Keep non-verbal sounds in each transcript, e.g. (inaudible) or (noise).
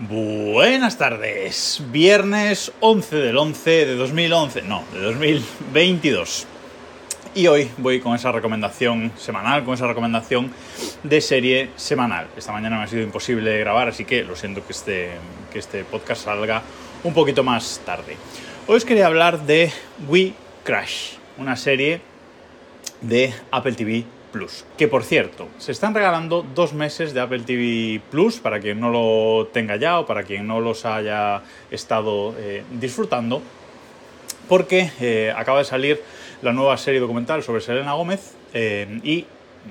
Buenas tardes, viernes 11 del 11 de 2011, no, de 2022. Y hoy voy con esa recomendación semanal, con esa recomendación de serie semanal. Esta mañana me ha sido imposible grabar, así que lo siento que este, que este podcast salga un poquito más tarde. Hoy os quería hablar de We Crash, una serie de Apple TV Que por cierto, se están regalando dos meses de Apple TV Plus para quien no lo tenga ya o para quien no los haya estado eh, disfrutando, porque eh, acaba de salir la nueva serie documental sobre Selena Gómez eh, y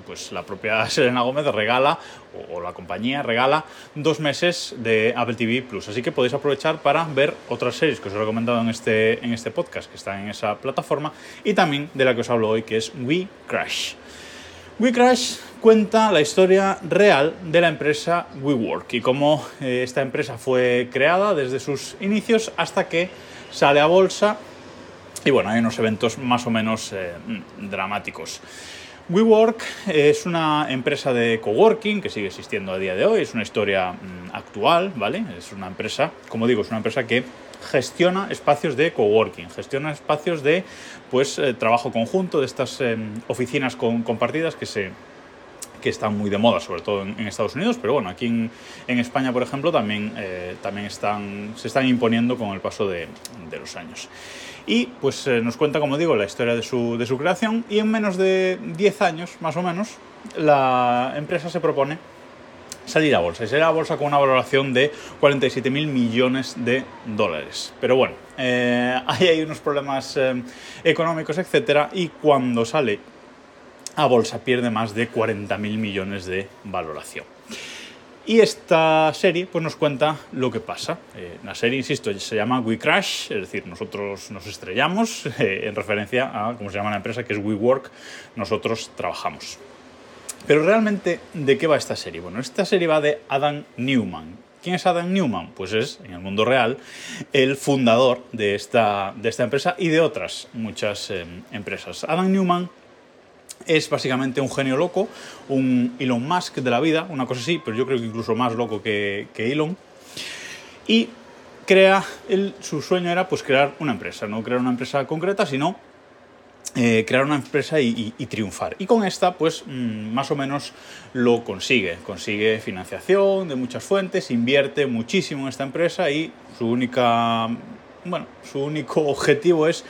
pues la propia (laughs) Selena Gómez regala, o, la compañía regala, dos meses de Apple TV Plus. Así que podéis aprovechar para ver otras series que os he recomendado en este, en este podcast, que están en esa plataforma, y también de la que os hablo hoy, que es We Crash. WeCrash cuenta la historia real de la empresa WeWork y cómo eh, esta empresa fue creada desde sus inicios hasta que sale a bolsa y bueno, hay unos eventos más o menos eh, dramáticos. WeWork es una empresa de coworking que sigue existiendo a día de hoy, es una historia mm, actual, ¿vale? Es una empresa, como digo, es una empresa que gestiona espacios de coworking, gestiona espacios de pues, eh, trabajo conjunto, de estas em, oficinas compartidas que se que están muy de moda, sobre todo en, Estados Unidos, pero bueno, aquí en, España, por ejemplo, también, eh, también están, se están imponiendo con el paso de, los años. Y pues eh, nos cuenta, como digo, la historia de su, de su creación y en menos de 10 años, más o menos, la empresa se propone salir a bolsa. Y salir a bolsa con una valoración de 47 mil millones de dólares. Pero bueno, eh, (laughs) ahí hay unos problemas económicos, etcétera, y cuando sale a bolsa pierde más de 40 mil millones de valoración. Y esta serie pues, nos cuenta lo que pasa. Eh, la serie, insisto, se llama We Crash, es decir, nosotros nos estrellamos, (laughs) en referencia a cómo se llama la empresa, que es WeWork, nosotros trabajamos. Pero realmente, ¿de qué va esta serie? Bueno, esta serie va de Adam Newman. ¿Quién es Adam Newman? Pues es, en el mundo real, el fundador de esta, de esta empresa y de otras muchas eh, empresas. Adam Newman es básicamente un genio loco, un Elon Musk de la vida, una cosa así, pero yo creo que incluso más loco que, Elon. Y crea, su sueño era pues crear una empresa, no crear una empresa concreta, sino eh, crear una empresa y, triunfar. Y con esta, pues mm, más o menos lo consigue. Consigue financiación de muchas fuentes, invierte muchísimo en esta empresa y su única, bueno, su único objetivo es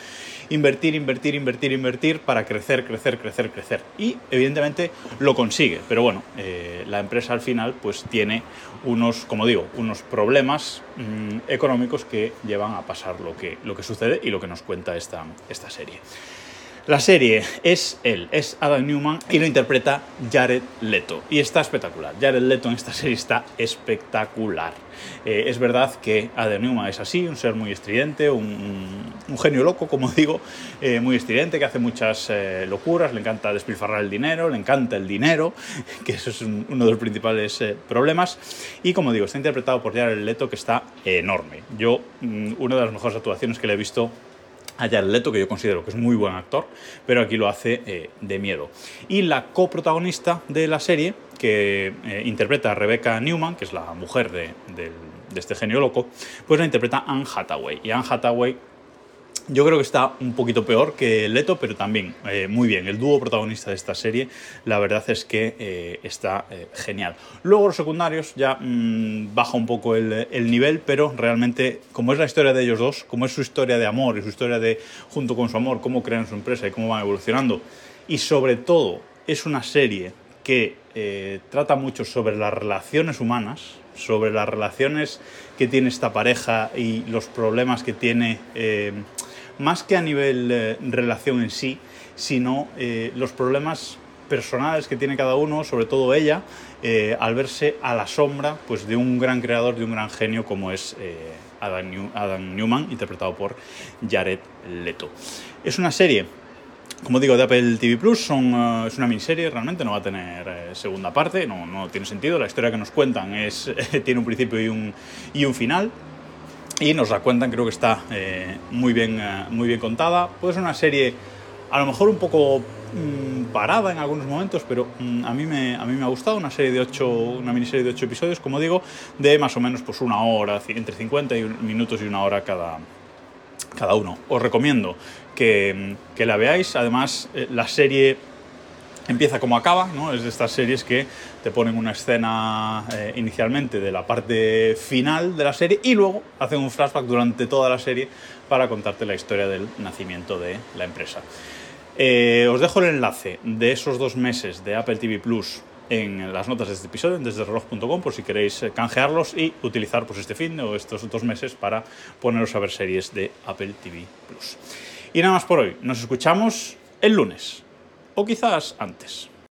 invertir, invertir, invertir, invertir para crecer, crecer, crecer, crecer. Y evidentemente lo consigue. Pero bueno, eh, la empresa al final pues tiene unos, como digo, unos problemas mm, económicos que llevan a pasar lo que, lo que sucede y lo que nos cuenta esta, esta serie. La serie es él, es Adam Newman y lo interpreta Jared Leto. Y está espectacular. Jared Leto en esta serie está espectacular. Eh, es verdad que Adam Newman es así, un ser muy estridente, un, genio loco, como (laughs) digo, eh, muy estridente, que hace muchas eh, locuras, le encanta despilfarrar el dinero, le encanta el dinero, (laughs) que eso es uno de los principales problemas. Y como digo, está interpretado por Jared Leto, que está enorme. Yo, mm, una de las mejores actuaciones que le he visto a Jared Leto, que yo considero que es muy buen actor, pero aquí lo hace eh, de miedo. Y la coprotagonista de la serie, que eh, interpreta a Rebecca Newman, que es la mujer de, de, este genio loco, pues la interpreta Anne Hathaway. Y Anne Hathaway yo creo que está un poquito peor que Leto, pero también eh, muy bien. El dúo protagonista de esta serie, la verdad es que eh, está eh, genial. Luego los secundarios ya mm, baja un poco el, el, nivel, pero realmente, como es la historia de ellos dos, como es su historia de amor y su historia de, junto con su amor, cómo crean su empresa y cómo van evolucionando, y sobre todo es una serie que trata mucho sobre las relaciones humanas, sobre las relaciones que tiene esta pareja y los problemas que tiene más que a nivel eh, relación en sí, sino eh, los problemas personales que tiene cada uno, sobre todo ella, eh, al verse a la sombra pues, de un gran creador, de un gran genio como es Adam, Newman, interpretado por Jared Leto. Es una serie como digo, de Apple TV Plus son, es una miniserie, realmente no va a tener segunda parte, no, no, tiene sentido. La historia que nos cuentan es, (laughs) tiene un principio y un, y un final y nos la cuentan, creo que está eh, muy, bien, eh, muy bien contada. Puede ser una serie a lo mejor un poco mm, parada en algunos momentos, pero mm, a, mí me, a mí me ha gustado una serie de ocho, una miniserie de ocho episodios, como digo, de más o menos pues una hora, entre 50 minutos y una hora cada, cada uno. Os recomiendo que, que la veáis. Además, eh, la serie empieza como acaba, ¿no? Es de estas series que te ponen una escena eh, inicialmente de la parte final de la serie y luego hacen un flashback durante toda la serie para contarte la historia del nacimiento de la empresa. Eh, os dejo el enlace de esos dos meses de Apple TV Plus en las notas de este episodio, desde reloj.com, por si queréis eh, canjearlos y utilizar pues, este fin o estos dos meses para poneros a ver series de Apple TV Plus. Y nada más por hoy, nos escuchamos el lunes o quizás antes.